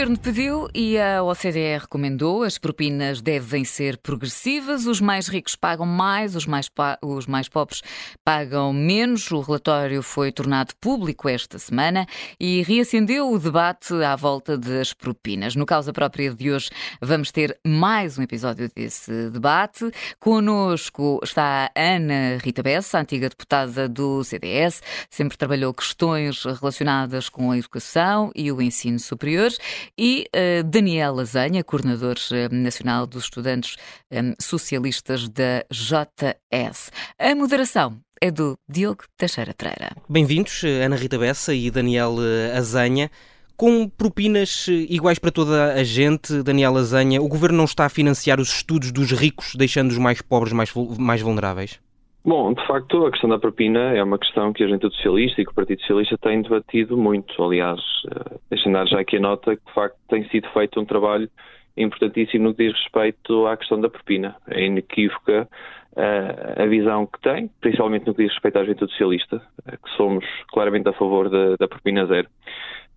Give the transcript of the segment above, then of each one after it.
Governo pediu e a OCDE recomendou. As propinas devem ser progressivas. Os mais ricos pagam mais, os mais, os mais pobres pagam menos. O relatório foi tornado público esta semana e reacendeu o debate à volta das propinas. No Causa Própria de hoje vamos ter mais um episódio desse debate. Conosco está a Ana Rita Bessa, antiga deputada do CDS, sempre trabalhou questões relacionadas com a educação e o ensino superior e uh, Daniel Lasanha, coordenador uh, nacional dos estudantes um, eh, socialistas da JS. A moderação é do Diogo Teixeira Pereira. Bem-vindos, Ana Rita Bessa e Daniel Azanha. Com propinas iguais para toda a gente, Daniel Azanha, o governo não está a financiar os estudos dos ricos, deixando os mais pobres mais, mais vulneráveis? Bom, de facto, a questão da propina é uma questão que a gente socialista e que o Partido Socialista tem debatido muito. Aliás, uh, deixem dar já aqui a nota que, de facto, tem sido feito um trabalho importantíssimo no que diz respeito à questão da propina. É inequívoca uh, a visão que tem, principalmente no que diz respeito à juventude socialista, uh, que somos claramente a favor da, da propina zero.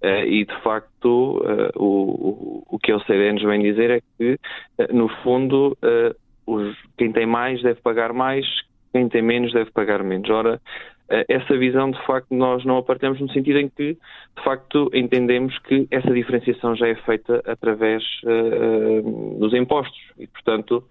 E, de facto, o, o, que a OCDE nos vem dizer é que, no fundo, os, quem tem mais deve pagar mais, quem tem menos deve pagar menos. Ora, eh, essa visão, de facto, nós não a partilhamos no sentido em que, de facto, entendemos que essa diferenciação já é feita através uh, dos impostos e, portanto,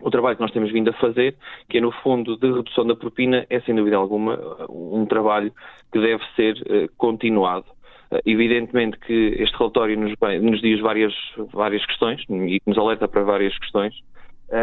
o trabalho que nós temos vindo a fazer, que é no fundo de redução da propina, é sem dúvida alguma um trabalho que deve ser uh, continuado. Uh, evidentemente que este relatório nos, nos diz várias, várias questões e que nos alerta para várias questões,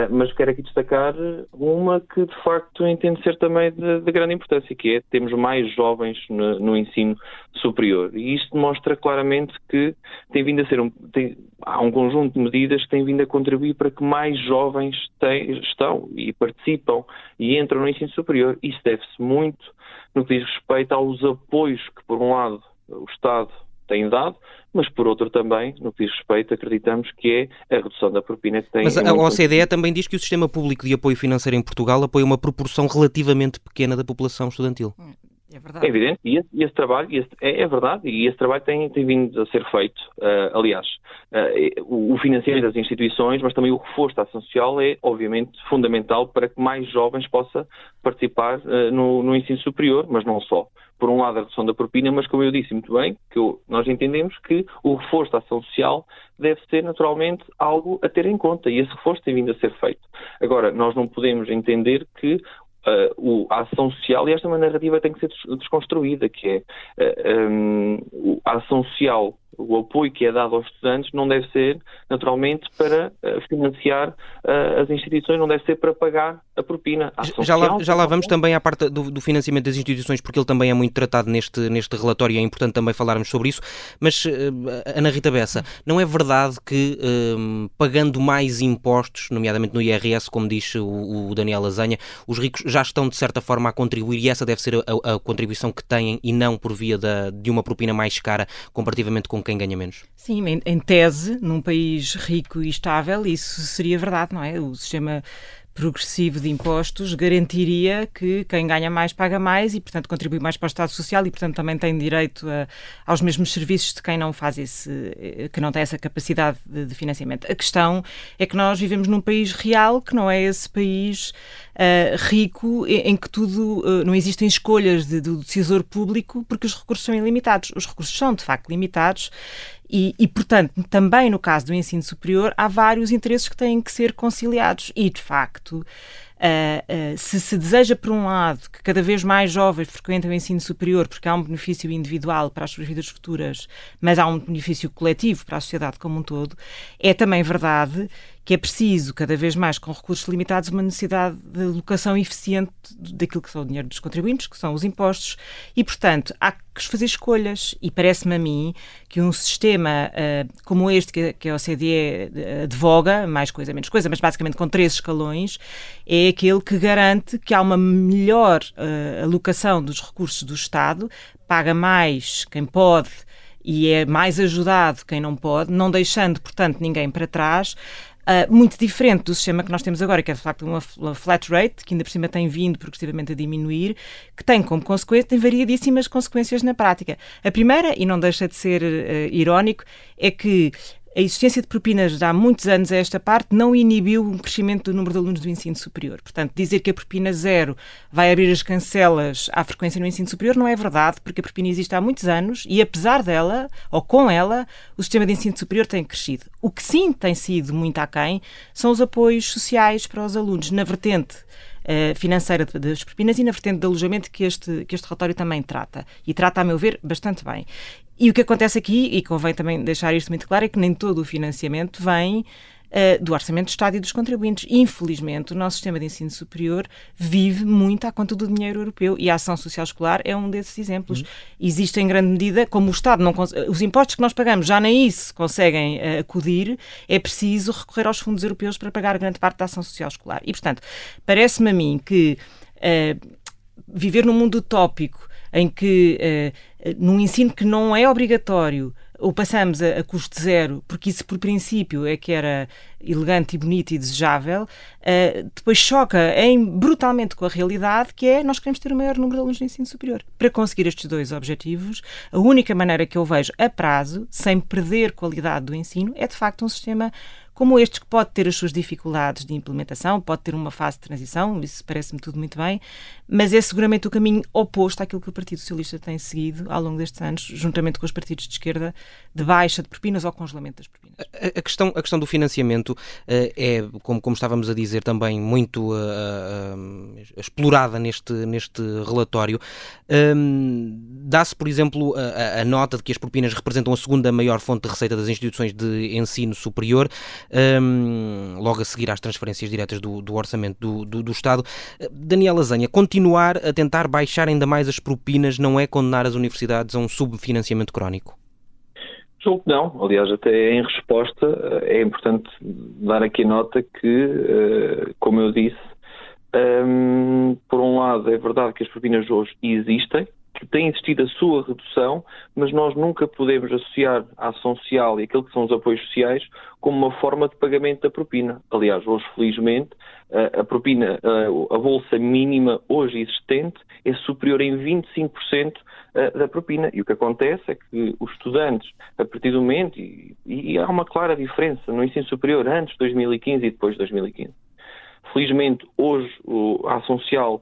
mas quero aqui destacar uma que de facto entendo ser também de, de grande importância, que é temos mais jovens no, no, ensino superior. E isto mostra claramente que tem vindo a ser um, tem, há um conjunto de medidas que têm vindo a contribuir para que mais jovens têm, estão e participam e entram no ensino superior. Isso deve-se muito no que diz respeito aos apoios que, por um lado, o Estado tem dado, mas por outro também, no que diz respeito, acreditamos que é a redução da propina que tem. Mas a OCDE também diz que o sistema público de apoio financeiro em Portugal apoia uma proporção relativamente pequena da população estudantil. É verdade. É evidente, e esse, esse trabalho esse, é, é, verdade, e esse trabalho tem, tem vindo a ser feito. Uh, aliás, uh, o, o financiamento das instituições, mas também o reforço da ação social é, obviamente, fundamental para que mais jovens possam participar uh, no, no ensino superior, mas não só por um lado, a redução da propina, mas como eu disse muito bem, que eu, nós entendemos que o reforço da ação social deve ser naturalmente algo a ter em conta e esse reforço tem vindo a ser feito. Agora, nós não podemos entender que Uh, o, a ação social e esta narrativa tem que ser desconstruída, que é uh, um, a ação social o apoio que é dado aos estudantes não deve ser, naturalmente, para uh, financiar uh, as instituições, não deve ser para pagar a propina. A já, lá, já lá vamos também à parte do, do, financiamento das instituições, porque ele também é muito tratado neste, neste relatório e é importante também falarmos sobre isso. Mas, uh, Ana Rita Bessa, não é verdade que pagando mais impostos, nomeadamente no IRS, como diz o, o, Daniel Azanha, os ricos já estão, de certa forma, a contribuir e essa deve ser a, a contribuição que têm e não por via da, de uma propina mais cara comparativamente com quem ganha menos. Sim, em tese, num país rico e estável, isso seria verdade, não é? O sistema progressivo de impostos garantiria que quem ganha mais paga mais e, portanto, contribui mais para o Estado Social e, portanto, também tem direito a, aos mesmos serviços de quem não faz esse, que não tem essa capacidade de, de, financiamento. A questão é que nós vivemos num país real que não é esse país uh, rico em, em, que tudo uh, não existem escolhas de, do decisor público porque os recursos são ilimitados. Os recursos são de facto limitados e, e, portanto, também no caso do ensino superior, há vários interesses que têm que ser conciliados. E, de facto, Uh, uh, se se deseja, por um lado, que cada vez mais jovens frequentem o ensino superior, porque há um benefício individual para as suas vidas futuras, mas há um benefício coletivo para a sociedade como um todo, é também verdade que é preciso, cada vez mais com recursos limitados, uma necessidade de alocação eficiente daquilo que são o dinheiro dos contribuintes, que são os impostos, e, portanto, há que fazer escolhas. E parece-me a mim que um sistema uh, como este, que, que a OCDE advoga, mais coisa, menos coisa, mas basicamente com três escalões, é aquele que garante que há uma melhor uh, alocação dos recursos do Estado, paga mais quem pode e é mais ajudado quem não pode, não deixando, portanto, ninguém para trás, Uh, muito diferente do sistema que nós temos agora, que é de facto uma, uma, flat rate, que ainda por cima tem vindo progressivamente a diminuir, que tem como consequência, tem variadíssimas consequências na prática. A primeira, e não deixa de ser uh, irónico, é que a existência de propinas há muitos anos a esta parte não inibiu o crescimento do número de alunos do ensino superior. Portanto, dizer que a propina zero vai abrir as cancelas à frequência no ensino superior não é verdade, porque a propina existe há muitos anos e, apesar dela, ou com ela, o sistema de ensino superior tem crescido. O que sim tem sido muito aquém são os apoios sociais para os alunos, na vertente financeira das propinas e na vertente de alojamento que este, que este relatório também trata. E trata, a meu ver, bastante bem. E o que acontece aqui, e convém também deixar isto muito claro, é que nem todo o financiamento vem uh, do Orçamento do Estado e dos contribuintes. Infelizmente, o nosso sistema de ensino superior vive muito à conta do dinheiro europeu e a ação social escolar é um desses exemplos. Uhum. Existe em grande medida, como o Estado não os impostos que nós pagamos já nem isso conseguem uh, acudir, é preciso recorrer aos fundos europeus para pagar grande parte da ação social escolar. E, portanto, parece-me a mim que uh, viver num mundo utópico em que, uh, num ensino que não é obrigatório, ou passamos a, a, custo zero, porque isso por princípio é que era elegante e bonito e desejável, uh, depois choca em, brutalmente com a realidade, que é nós queremos ter o maior número de alunos de ensino superior. Para conseguir estes dois objetivos, a única maneira que eu vejo a prazo, sem perder qualidade do ensino, é de facto um sistema como estes, que pode ter as suas dificuldades de implementação, pode ter uma fase de transição, isso parece-me tudo muito bem, mas é seguramente o caminho oposto àquilo que o Partido Socialista tem seguido ao longo destes anos, juntamente com os partidos de esquerda, de baixa de propinas ou congelamento das propinas. A, a questão, a questão do financiamento uh, é, como, como estávamos a dizer, também muito uh, uh, explorada neste, neste relatório. Um, Dá-se, por exemplo, a, a, nota de que as propinas representam a segunda maior fonte de receita das instituições de ensino superior um, logo a seguir às transferências diretas do, do orçamento do, do, do, Estado. Daniela Zanha, continuar a tentar baixar ainda mais as propinas não é condenar as universidades a um subfinanciamento crónico? Julgo que não. Aliás, até em resposta, é importante dar aqui nota que, eh, como eu disse, um, por um lado, é verdade que as propinas hoje existem, que tem existido a sua redução, mas nós nunca podemos associar a ação social e aquilo que são os apoios sociais como uma forma de pagamento da propina. Aliás, hoje, felizmente, a propina, a bolsa mínima hoje existente é superior em 25% da propina. E o que acontece é que os estudantes, a partir do momento, e, há uma clara diferença no ensino superior antes de 2015 e depois de 2015. Felizmente, hoje a ação social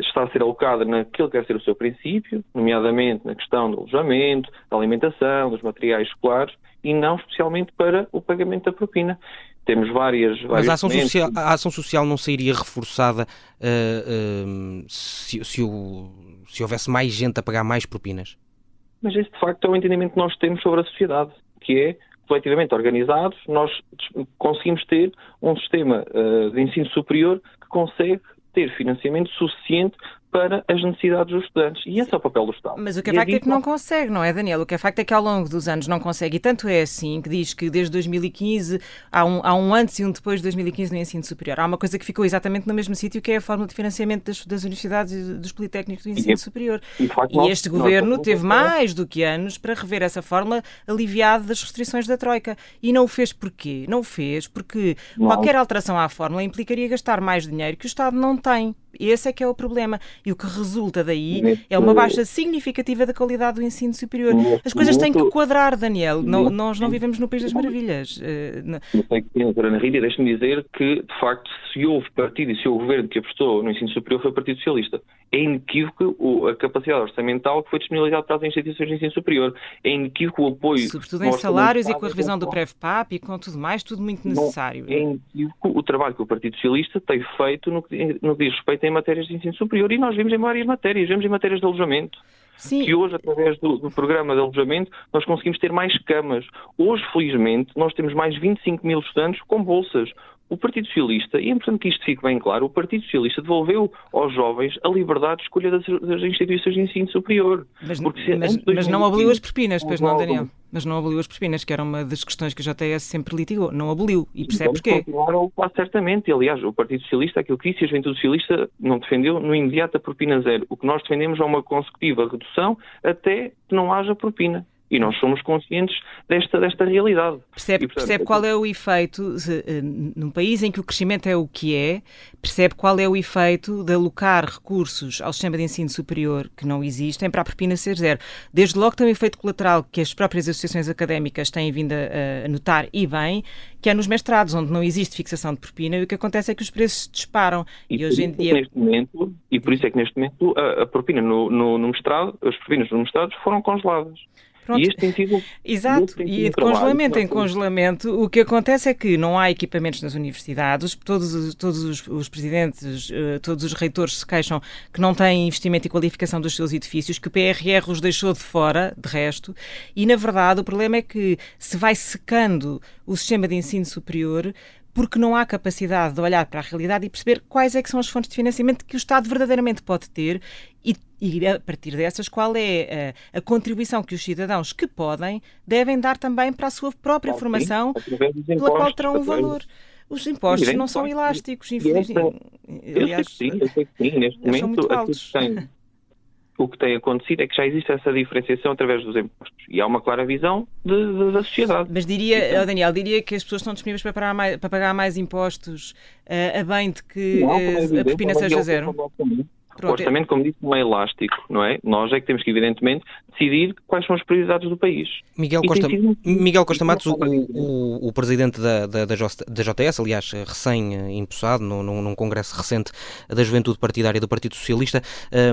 está a ser alocada naquilo que deve ser o seu princípio, nomeadamente na questão do alojamento, da alimentação, dos materiais escolares, e não especialmente para o pagamento da propina. Temos várias. Mas a ação, social, a ação, social, não sairia reforçada uh, uh, se, se, o, se houvesse mais gente a pagar mais propinas? Mas esse, de facto, é o entendimento que nós temos sobre a sociedade, que é coletivamente organizados, nós conseguimos ter um sistema uh, de ensino superior que consegue ter financiamento suficiente para as necessidades dos estudantes. E esse é o papel do Estado. Mas o que é facto é que não consegue, não é, Daniel? O que é facto é que ao longo dos anos não consegue. E tanto é assim que diz que desde 2015 há um, há um antes e um depois de 2015 no ensino superior. Há uma coisa que ficou exatamente no mesmo sítio, que é a forma de financiamento das, das universidades e dos politécnicos do ensino e, superior. E, facto, e este governo teve mais do que anos para rever essa fórmula aliviada das restrições da Troika. E não o fez porquê? Não o fez porque qualquer alteração à fórmula implicaria gastar mais dinheiro que o Estado não tem. Esse é que é o problema. E o que resulta daí neste, é uma baixa significativa da qualidade do ensino superior. As coisas têm que quadrar, Daniel. Não, nós não vivemos no País das Maravilhas. Uh, não sei que, doutora Ana Rita, deixe-me dizer que, de facto, se houve partido e se houve governo que apostou no ensino superior foi o Partido Socialista. É inequívoco a capacidade orçamental que foi disponibilizada para as instituições de ensino superior. É inequívoco o apoio. Sobretudo em salários e com a revisão do PREV-PAP e com tudo mais, tudo muito necessário. Não, é inequívoco o trabalho que o Partido Socialista tem feito no que, no que diz respeito em matérias de ensino superior e nós vimos em várias matérias, vemos em matérias de alojamento. Sim. que hoje, através do, do, programa de alojamento, nós conseguimos ter mais camas. Hoje, felizmente, nós temos mais 25 mil estudantes com bolsas. O Partido Socialista, e é importante que isto fique bem claro, o Partido Socialista devolveu aos jovens a liberdade de escolha das, das instituições de ensino superior. Mas, mas, mas não aboliu as propinas, pois não, Daniel? Mas não aboliu as propinas, que era uma das questões que a JTS sempre litigou. Não aboliu. E percebe porquê? continuar a ocupar certamente. Aliás, o Partido Socialista, aquilo que disse, a Juventude Socialista não defendeu no imediato a propina zero. O que nós defendemos é uma consecutiva redução até que não haja propina. E nós somos conscientes desta, desta realidade. Percebe, e, portanto, percebe qual é o efeito, se, eh, num país em que o crescimento é o que é, percebe qual é o efeito de alocar recursos ao sistema de ensino superior que não existem para a propina ser zero. Desde logo tem um efeito colateral que as próprias associações académicas têm vindo a, a notar, e bem, que é nos mestrados, onde não existe fixação de propina, e o que acontece é que os preços disparam. E, e hoje em é dia. Neste momento, e por isso é que neste momento a, a propina no, no, no mestrado, as propinas nos mestrados foram congeladas. Pronto. E este tem sido. Exato, tem sido e de congelamento em congelamento, o que acontece é que não há equipamentos nas universidades, todos, todos os, os, presidentes, eh, todos os reitores se queixam que não têm investimento e qualificação dos seus edifícios, que o PRR os deixou de fora, de resto, e na verdade o problema é que se vai secando o sistema de ensino superior, porque não há capacidade de olhar para a realidade e perceber quais é que são as fontes de financiamento que o Estado verdadeiramente pode ter e, e a partir dessas, qual é a, a, contribuição que os cidadãos que podem devem dar também para a sua própria formação, pela qual terão um valor. Os impostos não são elásticos, infelizmente. Aliás, eu sei que sim, eu sei que sim. Neste momento, aquilo que tem o que tem acontecido é que já existe essa diferenciação através dos impostos e há uma clara visão de, de, da sociedade. Mas diria, então, Daniel, diria que as pessoas estão disponíveis para pagar mais, para pagar mais impostos uh, a bem de que não, uh, a propina seja zero? Pronto. O orçamento, como disse, não é elástico, não é? Nós é que temos que, evidentemente, decidir quais são as prioridades do país. Miguel Costa, sido... Miguel Costa Matos, o, o, o, presidente da, da, da, JS, aliás, recém-impossado num, num, congresso recente da Juventude Partidária do Partido Socialista,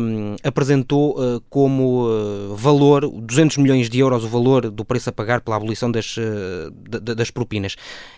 um, apresentou uh, como uh, valor 200 milhões de euros o valor do preço a pagar pela abolição das, uh, das propinas.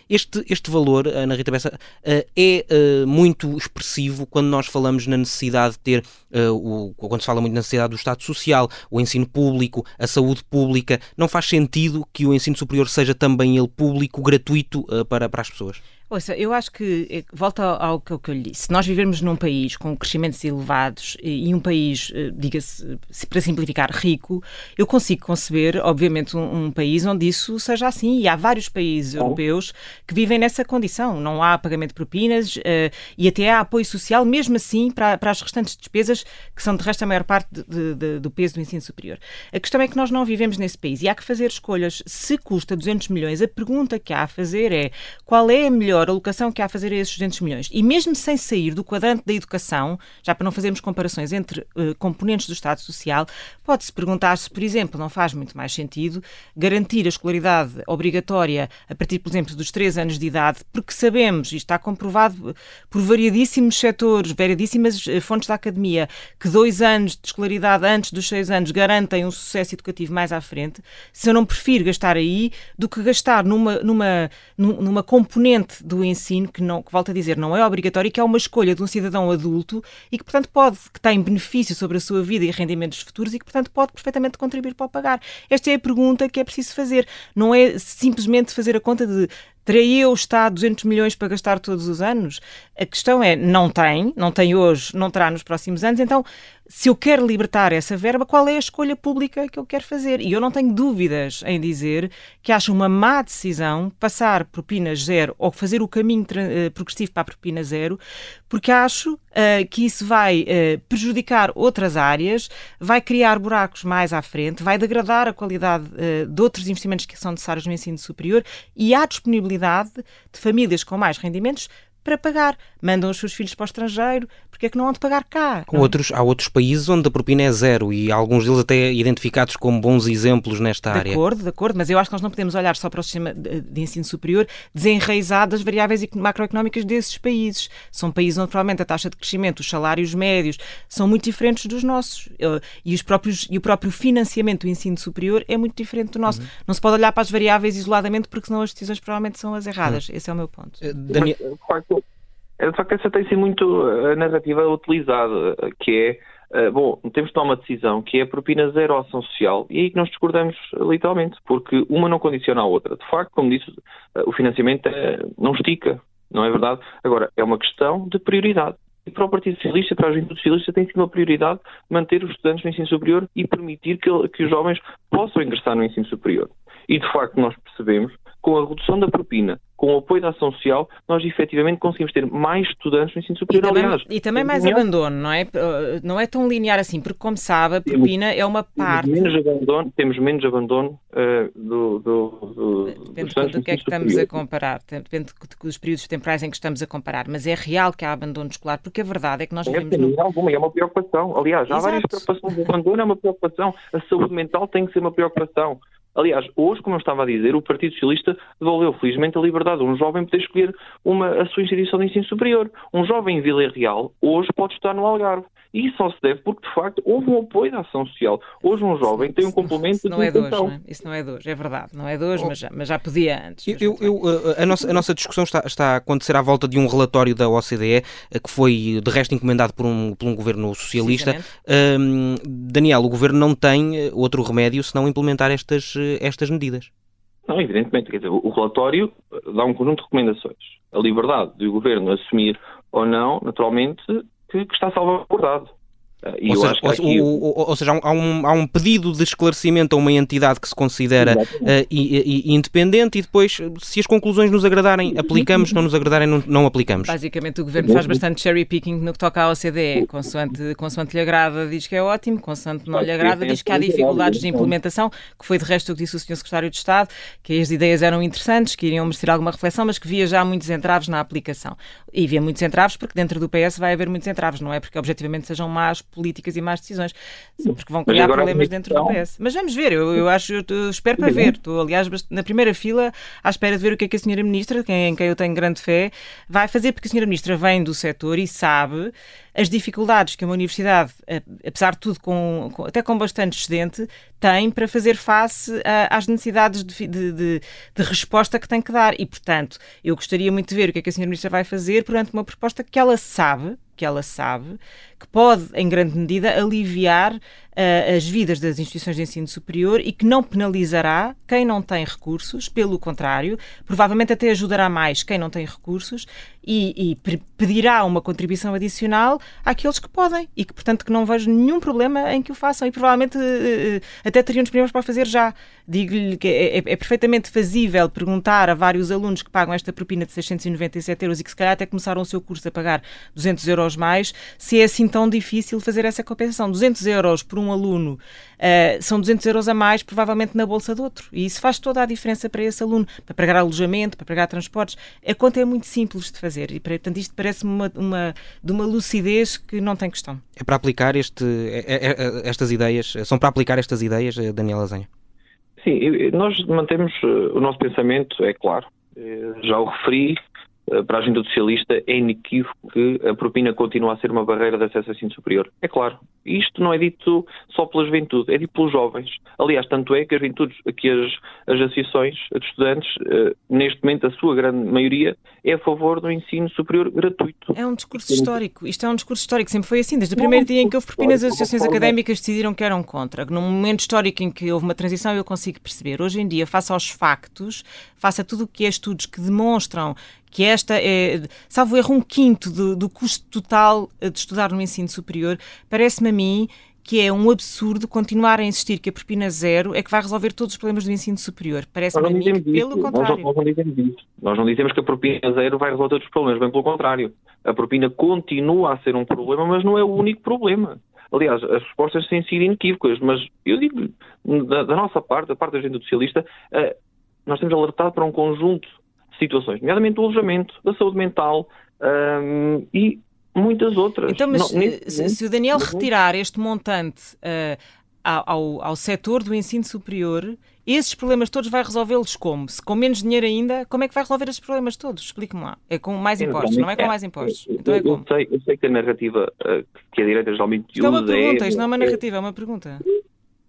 Este, este valor, Ana Rita Bessa, é muito expressivo quando nós falamos na necessidade de ter uh, o, quando se fala muito na necessidade do Estado Social, o ensino público, a saúde pública, não faz sentido que o ensino superior seja também ele público, gratuito uh, para, para as pessoas? Ouça, eu acho que, eh, volta ao, ao, que eu lhe disse, se nós vivermos num país com crescimentos elevados e, e um país, eh, diga-se, para simplificar, rico, eu consigo conceber, obviamente, um, um, país onde isso seja assim. E há vários países europeus que vivem nessa condição. Não há pagamento de propinas uh, e até há apoio social, mesmo assim, para, para as restantes despesas, que são de resto a maior parte de, de, do peso do ensino superior. A questão é que nós não vivemos nesse país e há que fazer escolhas. Se custa 200 milhões, a pergunta que há a fazer é qual é a melhor a alocação que há a fazer a esses 200 milhões. E mesmo sem sair do quadrante da educação, já para não fazermos comparações entre uh, componentes do Estado Social, pode-se perguntar se, por exemplo, não faz muito mais sentido garantir a escolaridade obrigatória a partir, por exemplo, dos 3 anos de idade, porque sabemos, e está comprovado por variadíssimos setores, variadíssimas uh, fontes da academia, que dois anos de escolaridade antes dos 6 anos garantem um sucesso educativo mais à frente, se eu não prefiro gastar aí do que gastar numa, numa, numa componente do ensino que, não, que volto a dizer, não é obrigatório e que é uma escolha de um cidadão adulto e que, portanto, pode, que tem benefício sobre a sua vida e rendimentos futuros e que, portanto, pode perfeitamente contribuir para o pagar. Esta é a pergunta que é preciso fazer. Não é simplesmente fazer a conta de Terei eu Estado 200 milhões para gastar todos os anos? A questão é, não tem, não tem hoje, não terá nos próximos anos, então se eu quero libertar essa verba, qual é a escolha pública que eu quero fazer? E eu não tenho dúvidas em dizer que acho uma má decisão passar propina zero ou fazer o caminho uh, progressivo para a propina zero, porque acho uh, que isso vai uh, prejudicar outras áreas, vai criar buracos mais à frente, vai degradar a qualidade de outros investimentos que são necessários no ensino superior e há disponibilidade de famílias com mais rendimentos para pagar. Mandam os seus filhos para o estrangeiro, porque é que não hão de pagar cá? Com outros, há outros países onde a propina é zero e alguns deles até identificados como bons exemplos nesta de área. De acordo, de acordo, mas eu acho que nós não podemos olhar só para o sistema de, ensino superior desenraizado das variáveis macroeconómicas desses países. São países onde provavelmente a taxa de crescimento, os salários médios são muito diferentes dos nossos e, os próprios, e o próprio financiamento do ensino superior é muito diferente do nosso. Uhum. Não se pode olhar para as variáveis isoladamente porque senão as decisões provavelmente são as erradas. Uhum. Esse é o meu ponto. Uh, Daniel... É só que essa tem sido muito a narrativa utilizada, que é, uh, bom, temos de tomar uma decisão que é a propina zero ação social e é aí que nós discordamos literalmente, porque uma não condiciona a outra. De facto, como disse, o financiamento é, não estica, não é verdade? Agora, é uma questão de prioridade. E para o Partido Socialista, para a Juventude Socialista, tem sido uma prioridade manter os estudantes no ensino superior e permitir que, que os jovens possam ingressar no ensino superior. E, de facto, nós percebemos com a redução da propina, com o apoio da ação social, nós efetivamente conseguimos ter mais estudantes no ensino superior. E também, aliás, e também mais abandono, não é? Não é tão linear assim, porque, como sabe, a propina temos, é uma parte. Temos menos abandono, temos menos abandono uh, do, do, do, Depende do, do que é que estamos a comparar, depende dos períodos temporais em que estamos a comparar, mas é real que há abandono escolar, porque a verdade é que nós é, vivemos. No... Alguma, é uma preocupação. Aliás, há Exato. várias preocupações. O abandono é uma preocupação. A saúde mental tem que ser uma preocupação. Aliás, hoje, como eu estava a dizer, o Partido Socialista devolveu felizmente a liberdade a um jovem poder escolher uma, a sua instituição de ensino superior. Um jovem em Vila Real hoje pode estar no Algarve. E isso só se deve porque, de facto, houve um apoio da ação social. Hoje um jovem tem um complemento não, de é de hoje, não é? Isso não é de hoje, é verdade. Não é de hoje, oh. mas, já, mas já podia antes. Eu, eu, a, nossa, a nossa discussão está, está a acontecer à volta de um relatório da OCDE, eh, que foi, de resto, encomendado por um, por um governo socialista. Um, Daniel, o governo não tem eh, outro remédio senão implementar estas, eh, estas medidas. Não, evidentemente. Quer dizer, o relatório dá um conjunto de recomendações. A liberdade do governo assumir ou não, naturalmente, que, que está salvaguardado. Ou, seja, ou, aqui... ou, ou, seja, há um, há um, pedido de esclarecimento a uma entidade que se considera uh, i, i, independente e depois, se as conclusões nos agradarem, aplicamos, se não nos agradarem, não, não, aplicamos. Basicamente, o Governo faz bastante cherry picking no que toca à OCDE. Consoante, consoante lhe agrada, diz que é ótimo, consoante não lhe agrada, diz que há dificuldades de implementação, que foi de resto o que disse o Sr. Secretário de Estado, que as ideias eram interessantes, que iriam merecer alguma reflexão, mas que via já muitos entraves na aplicação. E havia muitos entraves porque dentro do PS vai haver muitos entraves, não é porque objetivamente sejam más políticas e más decisões, porque vão criar problemas dentro do PS. Mas vamos ver, eu, eu acho, eu espero para ver. Estou, aliás, na primeira fila à espera de ver o que é que a senhora Ministra, em quem eu tenho grande fé, vai fazer, porque a senhora Ministra vem do setor e sabe as dificuldades que uma universidade, apesar de tudo, com, com, até com bastante excedente, tem para fazer face a, às necessidades de, de, de, de, resposta que tem que dar. E, portanto, eu gostaria muito de ver o que é que a senhora Ministra vai fazer perante uma proposta que ela sabe, que ela sabe, que pode, em grande medida, aliviar uh, as vidas das instituições de ensino superior e que não penalizará quem não tem recursos, pelo contrário, provavelmente até ajudará mais quem não tem recursos e, e pedirá uma contribuição adicional àqueles que podem e que, portanto, que não vejo nenhum problema em que o façam e provavelmente uh, até teriam disponíveis para fazer já. Digo-lhe que é, é, é, perfeitamente fazível perguntar a vários alunos que pagam esta propina de 697 euros e que se calhar até começaram o seu curso a pagar 200 euros mais, se é assim tão difícil fazer essa compensação. 200 euros por aluno uh, são 200 euros a mais, provavelmente na bolsa de outro. E isso faz toda a diferença para esse aluno, para pagar alojamento, para pagar transportes. A conta é muito simples de fazer e, portanto, isto parece-me uma, uma, de uma lucidez que não tem questão. É para aplicar este, é, é, é, estas ideias, são para aplicar estas ideias, eh, Daniel Lasanha? Sim, nós mantemos eh, o nosso pensamento, é claro. Já o referi, para a agenda socialista é inequívoco que a propina continua a ser uma barreira de acesso ao ensino superior. É claro. Isto não é dito só pela juventude, é dito pelos jovens. Aliás, tanto é que as juventudes, que as, as associações de estudantes, eh, neste momento, a sua grande maioria, é a favor do ensino superior gratuito. É um discurso histórico. Isto é um discurso histórico. Sempre foi assim. Desde o primeiro dia em que houve propinas, as associações académicas decidiram que eram contra. Num momento histórico em que houve uma transição, eu consigo perceber. Hoje em dia, face aos factos, face a tudo o que é estudos que demonstram que esta é, salvo erro, um quinto do, do custo total de estudar no ensino superior, parece-me a mim que é um absurdo continuar a insistir que a propina zero é que vai resolver todos os problemas do ensino superior. Parece-me a mim que, pelo isso. contrário. Nós, nós, não dizemos isso. Nós não dizemos que a propina zero vai resolver todos os problemas, bem pelo contrário. A propina continua a ser um problema, mas não é o único problema. Aliás, as respostas têm sido inequívocas, mas eu digo, da, da nossa parte, da parte da agenda socialista, uh, nós temos alertado para um conjunto situações, nomeadamente o alojamento, da saúde mental um, e muitas outras. Então, mas Não, se, se, o Daniel retirar este montante uh, ao, ao setor do ensino superior, esses problemas todos vai resolvê-los como? Se com menos dinheiro ainda, como é que vai resolver esses problemas todos? Explique-me lá. É com mais impostos, não é com mais impostos. Então é como? Eu sei, eu sei que a narrativa uh, que a direita geralmente usa... Isto é uma pergunta, é, isto não é uma narrativa, é uma pergunta.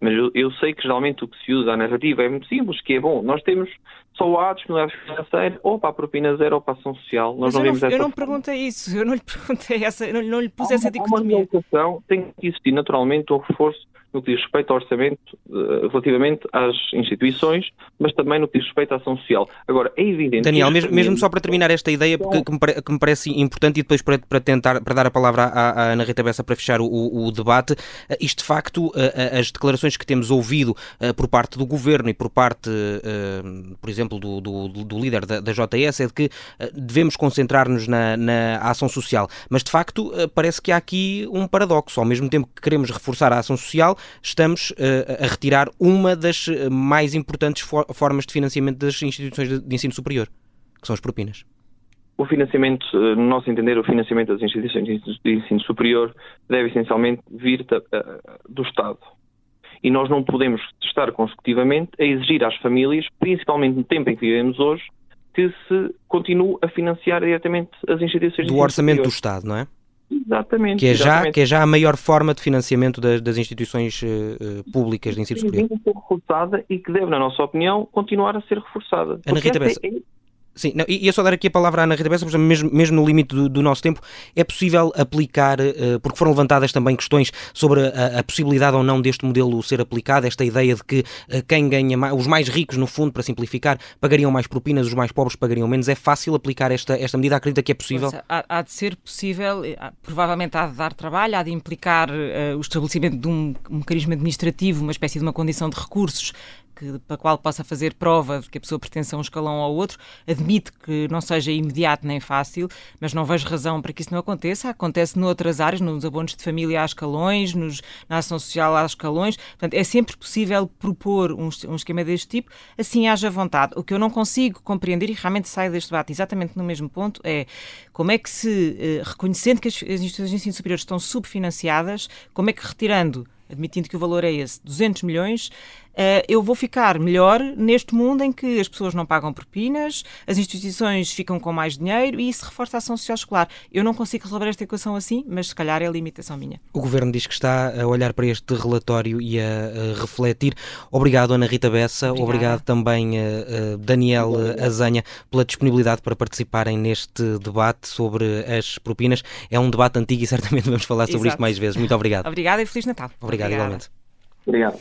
Mas eu, eu, sei que geralmente o que se usa a narrativa é muito simples, que é bom, nós temos só a disponibilidade financeira, ou para a propina zero ou para a ação social. Nós Mas não eu, não, eu não perguntei isso, eu não lhe perguntei essa, eu não, não lhe pus essa dicotomia. Uma educação tem que existir naturalmente um reforço no que diz respeito ao orçamento uh, relativamente às instituições, mas também no que diz respeito à ação social. Agora, é evidente... Daniel, mesmo, mesmo, só para terminar esta ideia, que, que, me, pare, que me, parece importante, e depois para, para, tentar, para dar a palavra à, à Ana Rita Bessa para fechar o, o debate, uh, isto de facto, uh, as declarações que temos ouvido por parte do Governo e por parte, por exemplo, do, do, do líder da, da, JS é de que devemos concentrar-nos na, na ação social, mas de facto parece que há aqui um paradoxo, ao mesmo tempo que queremos reforçar a ação social, estamos uh, a retirar uma das eh, mais importantes for formas de financiamento das instituições de, de ensino superior, que são as propinas. O financiamento, eh, no nosso entender, o financiamento das instituições de ensino superior deve essencialmente vir da, do Estado. E nós não podemos estar consecutivamente a exigir às famílias, principalmente no tempo em que vivemos hoje, que se continue a financiar diretamente as instituições do orçamento superior. do Estado, não é? Exatamente. Que é, exatamente. Já, que é já a maior forma de financiamento das, das instituições uh, públicas de ensino superior. Que reforçada e que deve, na nossa opinião, continuar a ser reforçada. Ana Rita Bessa. É Sim, não, ia só dar aqui a palavra à Ana Rita Bessa, mesmo, mesmo no limite do, do, nosso tempo, é possível aplicar, uh, porque foram levantadas também questões sobre a, a, possibilidade ou não deste modelo ser aplicado, esta ideia de que uh, quem ganha mais, os mais ricos, no fundo, para simplificar, pagariam mais propinas, os mais pobres pagariam menos. É fácil aplicar esta, esta medida? Acredita que é possível? Pois, há, há, de ser possível, provavelmente há de dar trabalho, há de implicar uh, o estabelecimento de um mecanismo administrativo, uma espécie de uma condição de recursos que, para a qual possa fazer prova de que a pessoa pertence a um escalão ou outro, admite que não seja imediato nem fácil, mas não vejo razão para que isso não aconteça. Acontece noutras áreas, nos abonos de família há escalões, nos, na ação social há escalões. Portanto, é sempre possível propor um, um esquema deste tipo, assim haja vontade. O que eu não consigo compreender, e realmente saio deste debate exatamente no mesmo ponto, é como é que se, eh, reconhecendo que as, as instituições de ensino superior estão subfinanciadas, como é que retirando admitindo que o valor é esse, 200 milhões, uh, eu vou ficar melhor neste mundo em que as pessoas não pagam propinas, as instituições ficam com mais dinheiro e isso reforça a ação social escolar. Eu não consigo resolver esta equação assim, mas se calhar é a limitação minha. O Governo diz que está a olhar para este relatório e a, a refletir. Obrigado, Ana Rita Bessa. Obrigada. Obrigado também, a, a Daniel Azanha, pela disponibilidade para participarem neste debate sobre as propinas. É um debate antigo e certamente vamos falar sobre Exato. isto mais vezes. Muito obrigado. Obrigada e Feliz Natal. Obrigado, igualmente. Obrigado.